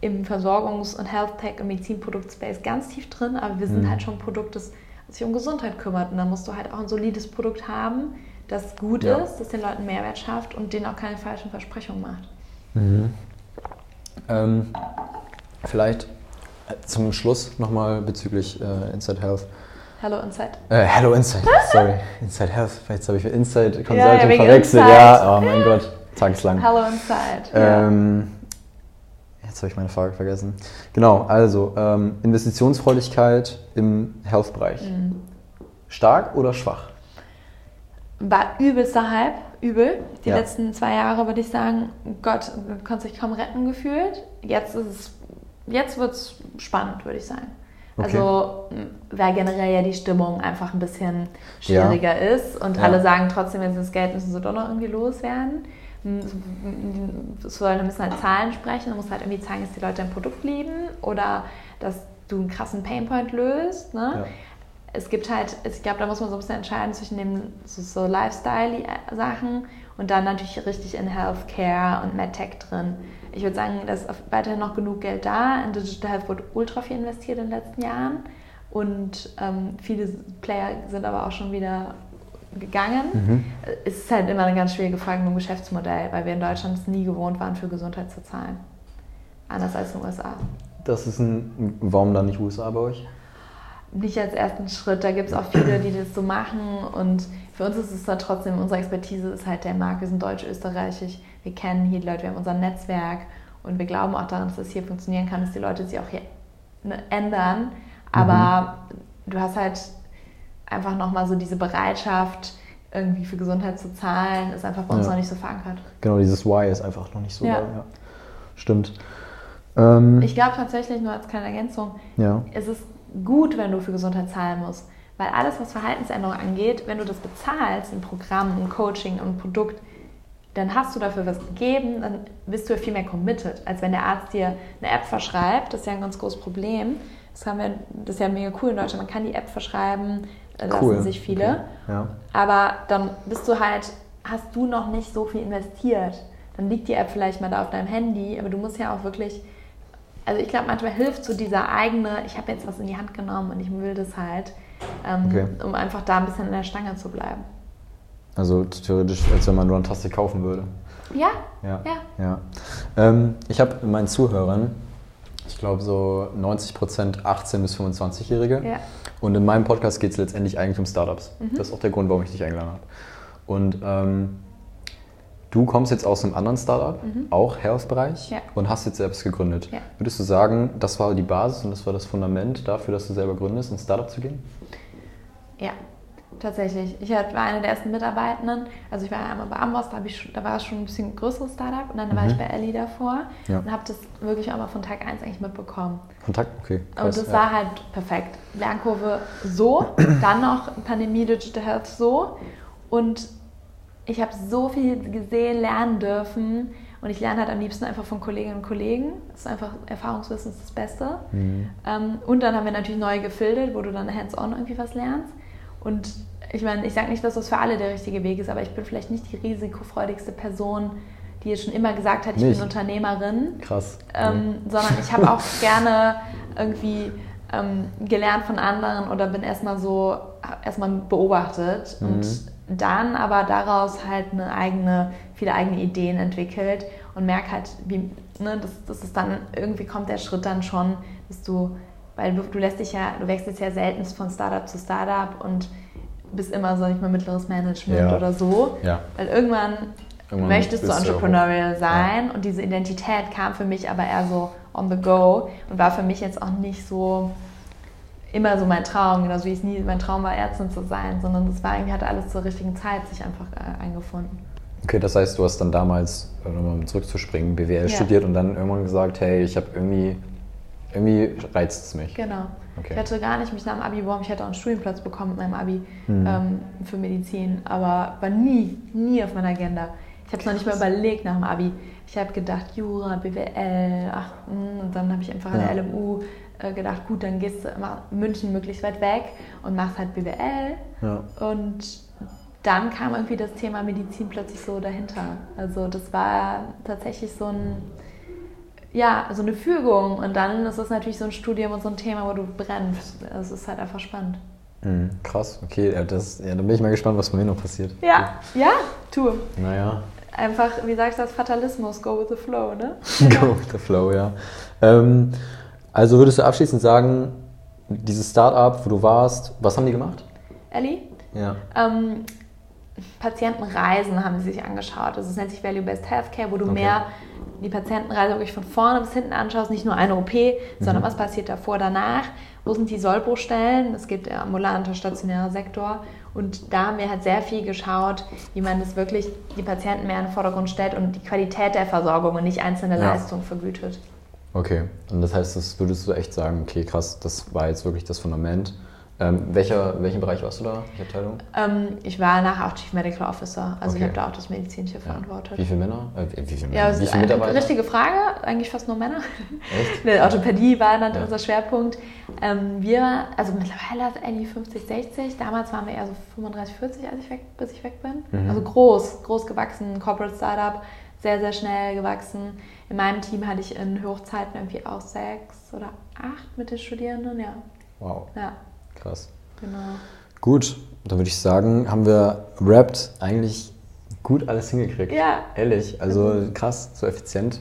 im Versorgungs- und Health Tech und Medizinprodukt-Space ganz tief drin, aber wir sind mhm. halt schon ein Produkt, das sich um Gesundheit kümmert. Und da musst du halt auch ein solides Produkt haben, das gut ja. ist, das den Leuten Mehrwert schafft und denen auch keine falschen Versprechungen macht. Mhm. Ähm, vielleicht zum Schluss nochmal bezüglich äh, Inside Health. Hello Inside. Äh, Hello Inside, sorry. Inside Health, jetzt habe ich Inside Consulting ja, ja, verwechselt. Inside. Ja, oh mein Gott, tageslang. Hello Inside. Ähm, jetzt habe ich meine Frage vergessen. Genau, also ähm, Investitionsfreudigkeit im Health-Bereich. Mhm. Stark oder schwach? War übelster Hype, übel. Die ja. letzten zwei Jahre würde ich sagen, Gott, konnte sich kaum retten gefühlt. Jetzt ist es jetzt wird es spannend, würde ich sagen. Okay. Also, weil generell ja die Stimmung einfach ein bisschen schwieriger ja. ist und ja. alle sagen trotzdem, wenn sie das Geld müssen sie doch noch irgendwie loswerden. Sollen ein bisschen halt Zahlen sprechen, du musst halt irgendwie zeigen, dass die Leute dein Produkt lieben oder dass du einen krassen Painpoint löst. Ne? Ja. Es gibt halt, ich glaube, da muss man so ein bisschen entscheiden zwischen dem so, so Lifestyle-Sachen und dann natürlich richtig in Healthcare und MedTech drin ich würde sagen, da ist weiterhin noch genug Geld da. In Digital Health wurde ultra viel investiert in den letzten Jahren. Und ähm, viele Player sind aber auch schon wieder gegangen. Mhm. Es ist halt immer eine ganz schwierige Frage mit dem Geschäftsmodell, weil wir in Deutschland es nie gewohnt waren, für Gesundheit zu zahlen. Anders als in den USA. Das ist ein, warum dann nicht USA bei euch? Nicht als ersten Schritt. Da gibt es auch viele, die das so machen. Und für uns ist es dann trotzdem, unsere Expertise ist halt der Markt. Wir sind deutsch-österreichisch wir kennen hier die Leute, wir haben unser Netzwerk und wir glauben auch daran, dass das hier funktionieren kann, dass die Leute sich auch hier ne, ändern. Aber mhm. du hast halt einfach nochmal so diese Bereitschaft, irgendwie für Gesundheit zu zahlen, ist einfach bei uns Ja. noch nicht so verankert. Genau, dieses Why ist einfach noch nicht so Ja. da. Ja. Stimmt. Ähm, Ich glaube tatsächlich, nur als kleine Ergänzung, ja. es ist gut, wenn du für Gesundheit zahlen musst. Weil alles, was Verhaltensänderung angeht, wenn du das bezahlst, ein Programm, ein Coaching, ein Produkt, dann hast du dafür was gegeben, dann bist du ja viel mehr committed, als wenn der Arzt dir eine App verschreibt. Das ist ja ein ganz großes Problem. Das, haben wir, das ist ja mega cool in Deutschland. Man kann die App verschreiben, da Cool. lassen sich viele. Okay. Ja. Aber dann bist du halt, hast du noch nicht so viel investiert. Dann liegt die App vielleicht mal da auf deinem Handy, aber du musst ja auch wirklich, also ich glaube, manchmal hilft so dieser eigene, ich habe jetzt was in die Hand genommen und ich will das halt, ähm, Okay. um einfach da ein bisschen in der Stange zu bleiben. Also theoretisch, als wenn man nur eine kaufen würde. Ja, Ja. ja. ja. Ähm, ich habe in meinen Zuhörern, ich glaube so 90% 18- bis 25-Jährige. Ja. Und in meinem Podcast geht es letztendlich eigentlich um Startups. Mhm. Das ist auch der Grund, warum ich dich eingeladen habe. Und ähm, du kommst jetzt aus einem anderen Startup, auch Health-Bereich, Mhm. Ja. und hast jetzt selbst gegründet. Ja. Würdest du sagen, das war die Basis und das war das Fundament dafür, dass du selber gründest, ein Startup zu gehen? Ja, tatsächlich. Ich war eine der ersten Mitarbeitenden. Also ich war einmal bei Amboss, da, ich, da war es schon ein bisschen größeres Startup. Und dann war ich bei Ellie davor Ja. und habe das wirklich auch mal von Tag 1 eigentlich mitbekommen. Kontakt? Okay. Und krass, das ja. war halt perfekt. Lernkurve so, dann noch Pandemie Digital Health so. Und ich habe so viel gesehen, lernen dürfen. Und ich lerne halt am liebsten einfach von Kolleginnen und Kollegen. Das ist einfach, Erfahrungswissen ist das Beste. Mhm. Ähm, und dann haben wir natürlich neue gefiltert, wo du dann hands-on irgendwie was lernst. Und ich meine, ich sage nicht, dass das für alle der richtige Weg ist, aber ich bin vielleicht nicht die risikofreudigste Person, die jetzt schon immer gesagt hat, ich Nicht? bin Unternehmerin Krass. ähm, sondern ich habe auch gerne irgendwie ähm, gelernt von anderen oder bin erstmal so, erstmal beobachtet Mhm. und dann aber daraus halt eine eigene, viele eigene Ideen entwickelt und merke halt, wie, ne, das, das ist dann, irgendwie kommt der Schritt dann schon, dass du, weil du, du lässt dich ja, du wechselst ja selten von Startup zu Startup und bist immer, sag ich mal, mittleres Management Ja. oder so. Ja. Weil irgendwann, Irgendwann möchtest du entrepreneurial sein und diese Identität kam für mich aber eher so on the go und war für mich jetzt auch nicht so immer so mein Traum, genauso wie es nie mein Traum war, Ärztin zu sein, sondern das war irgendwie, hatte alles zur richtigen Zeit sich einfach äh, eingefunden. Okay, das heißt, du hast dann damals, um zurückzuspringen, BWL Ja. studiert und dann irgendwann gesagt, hey, ich habe irgendwie, irgendwie reizt es mich. Genau. Okay. Ich hatte gar nicht mich nach dem Abi beworben, ich hätte auch einen Studienplatz bekommen mit meinem Abi Mhm. ähm, für Medizin, aber war nie, nie auf meiner Agenda. Ich habe es noch nicht mal überlegt nach dem Abi. Ich habe gedacht, Jura, BWL, ach, mh, und dann habe ich einfach an Ja. der LMU äh, gedacht, gut, dann gehst du München möglichst weit weg und machst halt BWL. Ja. Und dann kam irgendwie das Thema Medizin plötzlich so dahinter. Also das war tatsächlich so ein, ja, so eine Fügung. Und dann ist es natürlich so ein Studium und so ein Thema, wo du brennst. Es ist halt einfach spannend. Mhm, krass, okay, ja, das, ja, dann bin ich mal gespannt, was bei mir noch passiert. Ja, ja, tu. Naja, Einfach, wie sagst du das, Fatalismus, go with the flow, ne? go with the flow, ja. Ähm, also würdest du abschließend sagen, dieses Startup, wo du warst, was haben die gemacht? Ellie? Ja. Ähm, Patientenreisen haben sie sich angeschaut. Also es nennt sich Value-Based Healthcare, wo du Okay. mehr die Patientenreise wirklich von vorne bis hinten anschaust, nicht nur eine OP, sondern Mhm. was passiert davor, danach, wo sind die Sollbruchstellen, es gibt der ambulante, stationäre Sektor und da haben wir halt sehr viel geschaut, wie man das wirklich, die Patienten mehr in den Vordergrund stellt und die Qualität der Versorgung und nicht einzelne Ja. Leistungen vergütet. Okay, und das heißt, das würdest du echt sagen, okay, krass, das war jetzt wirklich das Fundament. Ähm, welcher, welchen Bereich warst du da? Welche Abteilung? Ähm, ich war nachher auch Chief Medical Officer, also ich Okay. habe da auch das Medizinische verantwortet. Wie viele Männer? Äh, wie viele, Ja, Männer? das wie ist viele eine Mitarbeiter? richtige Frage, eigentlich fast nur Männer. Echt? Ne, Orthopädie war dann Ja. unser Schwerpunkt. Ähm, wir, also mittlerweile ist Ellie 50, 60. Damals waren wir eher so 35, 40, als ich weg, bis ich weg bin. Mhm. Also groß, groß gewachsen, Corporate Startup, sehr, sehr schnell gewachsen. In meinem Team hatte ich in Hochzeiten irgendwie auch sechs oder acht mit den Studierenden, ja. Wow, Ja, krass. genau. Gut, dann würde ich sagen, haben wir rappt eigentlich gut alles hingekriegt. Ja. Ehrlich, also krass, so effizient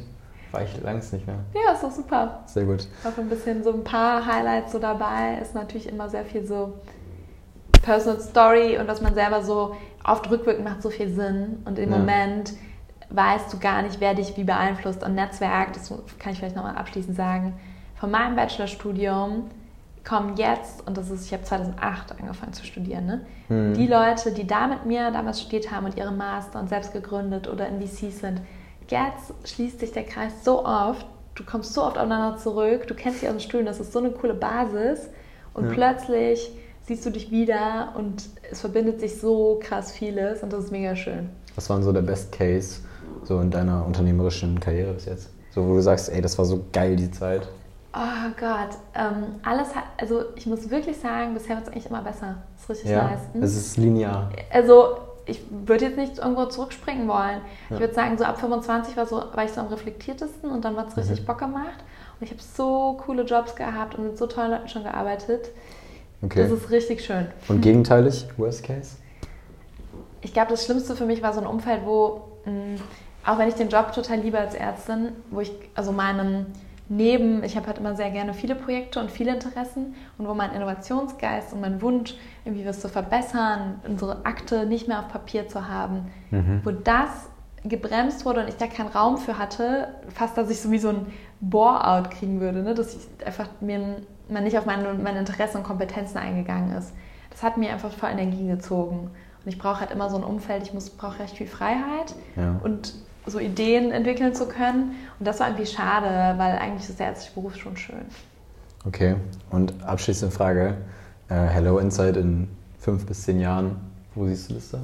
war ich langs nicht mehr. Ja, ist doch super. Sehr gut. Auch ein bisschen so ein paar Highlights so dabei. Ist natürlich immer sehr viel so Personal Story und dass man selber so oft rückwirkend macht so viel Sinn. Und im Ja. Moment weißt du gar nicht, wer dich wie beeinflusst. Und Netzwerk, das kann ich vielleicht nochmal abschließend sagen, von meinem Bachelorstudium kommen jetzt, und das ist, ich habe 2008 angefangen zu studieren, ne? Mhm. die Leute, die da mit mir damals studiert haben und ihre Master und selbst gegründet oder in VCs sind, jetzt schließt sich der Kreis so oft, du kommst so oft aufeinander zurück, du kennst dich aus dem Studium, das ist so eine coole Basis und Ja. plötzlich siehst du dich wieder und es verbindet sich so krass vieles und das ist mega schön. Was war denn so der Best Case so in deiner unternehmerischen Karriere bis jetzt? So, wo du sagst, ey, das war so geil die Zeit. Oh Gott, ähm, alles hat, also ich muss wirklich sagen, bisher wird es eigentlich immer besser. Ist richtig Ja, nice. Hm? es ist linear. Also ich würde jetzt nicht irgendwo zurückspringen wollen. Ja. Ich würde sagen, so ab 25 war, so, war ich so am reflektiertesten und dann hat es richtig Mhm. Bock gemacht. Und ich habe so coole Jobs gehabt und mit so tollen Leuten schon gearbeitet. Okay. Das ist richtig schön. Und gegenteilig, Worst Case? Ich glaube, das Schlimmste für mich war so ein Umfeld, wo, mh, auch wenn ich den Job total liebe als Ärztin, wo ich, also meinem Neben, ich habe halt immer sehr gerne viele Projekte und viele Interessen und wo mein Innovationsgeist und mein Wunsch, irgendwie was zu verbessern, unsere Akte nicht mehr auf Papier zu haben, Mhm. wo das gebremst wurde und ich da keinen Raum für hatte, fast, dass ich so wie so ein Bore-out kriegen würde, ne? dass ich einfach mir man nicht auf meine, meine Interessen und Kompetenzen eingegangen ist. Das hat mir einfach voll Energie gezogen. Und ich brauche halt immer so ein Umfeld, ich muss- brauche recht viel Freiheit Ja. und so Ideen entwickeln zu können. Und das war irgendwie schade, weil eigentlich ist der ärztliche Beruf schon schön. Okay. Und abschließende Frage. Äh, Hello Insight in fünf bis zehn Jahren. Wo siehst du das da?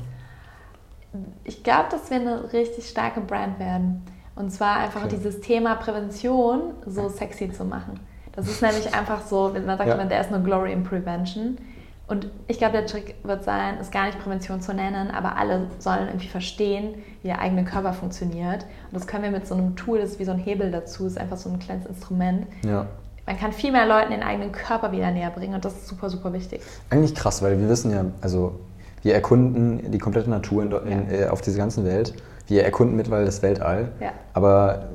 Ich glaube, dass wir eine richtig starke Brand werden. Und zwar einfach Okay. dieses Thema Prävention so sexy zu machen. Das ist nämlich einfach so, man sagt Ja. immer, there is no glory in prevention. Und ich glaube, der Trick wird sein, es gar nicht Prävention zu nennen, aber alle sollen irgendwie verstehen, wie der eigene Körper funktioniert. Und das können wir mit so einem Tool, das ist wie so ein Hebel dazu, ist einfach so ein kleines Instrument. Ja. Man kann viel mehr Leuten den eigenen Körper wieder näher bringen und das ist super, super wichtig. Eigentlich krass, weil wir wissen ja, also wir erkunden die komplette Natur in, in, äh, auf dieser ganzen Welt. Wir erkunden mittlerweile das Weltall. Ja. Aber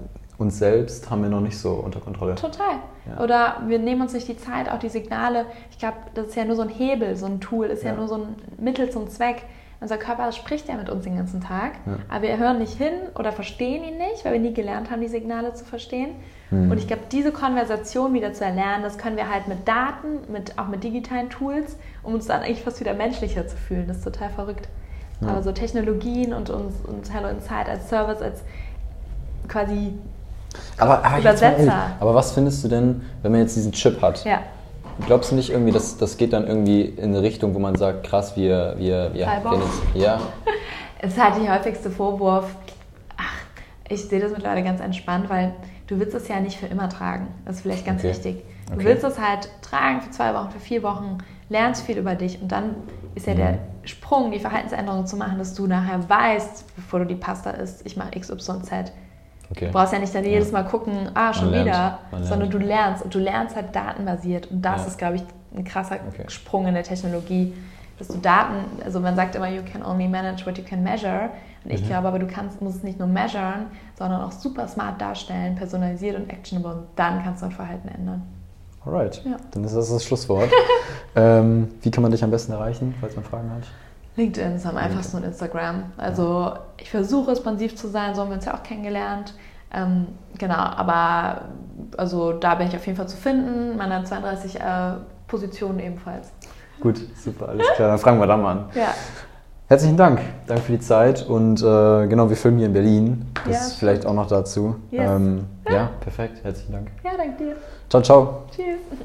uns selbst haben wir noch nicht so unter Kontrolle. Total. Ja. Oder wir nehmen uns nicht die Zeit, auch die Signale. Ich glaube, das ist ja nur so ein Hebel, so ein Tool, ist ja, Ja. nur so ein Mittel zum Zweck. Unser Körper spricht ja mit uns den ganzen Tag, Ja. aber wir hören nicht hin oder verstehen ihn nicht, weil wir nie gelernt haben, die Signale zu verstehen. Mhm. Und ich glaube, diese Konversation wieder zu erlernen, das können wir halt mit Daten, mit, auch mit digitalen Tools, um uns dann eigentlich fast wieder menschlicher zu fühlen. Das ist total verrückt. Aber so Technologien und uns und Hello Insight als Service, als quasi, Aber, aber, mal Übersetzer. ehrlich, aber was findest du denn, wenn man jetzt diesen Chip hat? ja, Glaubst du nicht irgendwie, dass das geht dann irgendwie in eine Richtung, wo man sagt, krass, wir, wir, wir, wir jetzt, ja, Es ist halt der häufigste Vorwurf. Ach, ich sehe das mittlerweile ganz entspannt, weil du willst es ja nicht für immer tragen. Das ist vielleicht ganz Okay. wichtig. Du Okay. willst es halt tragen für zwei Wochen, für vier Wochen, lernst viel über dich und dann ist ja Mhm. der Sprung, die Verhaltensänderung zu machen, dass du nachher weißt, bevor du die Pasta isst, ich mache XYZ. Okay. Du brauchst ja nicht dann jedes Mal gucken, ah, schon lernt, wieder, sondern du lernst und du lernst halt datenbasiert und das ist, glaube ich, ein krasser Okay. Sprung in der Technologie, dass du Daten, also man sagt immer, you can only manage what you can measure und ich Mhm. glaube aber, du kannst, musst es nicht nur measuren, sondern auch super smart darstellen, personalisiert und actionable und dann kannst du dein Verhalten ändern. Alright, Ja. dann ist das das Schlusswort. ähm, wie kann man dich am besten erreichen, falls man Fragen hat? LinkedIn ist am einfachsten und Instagram. Also ich versuche responsiv zu sein, so haben wir uns ja auch kennengelernt. Ähm, genau, aber also da bin ich auf jeden Fall zu finden. Meine 32 äh, Positionen ebenfalls. Gut, super, alles klar, dann fragen wir da mal an. Ja, Herzlichen Dank, danke für die Zeit und äh, genau, wir filmen hier in Berlin, das Ja, ist vielleicht auch noch dazu. Yes. Ähm, ja, perfekt, herzlichen Dank. ja danke dir. Ciao, ciao. Tschüss.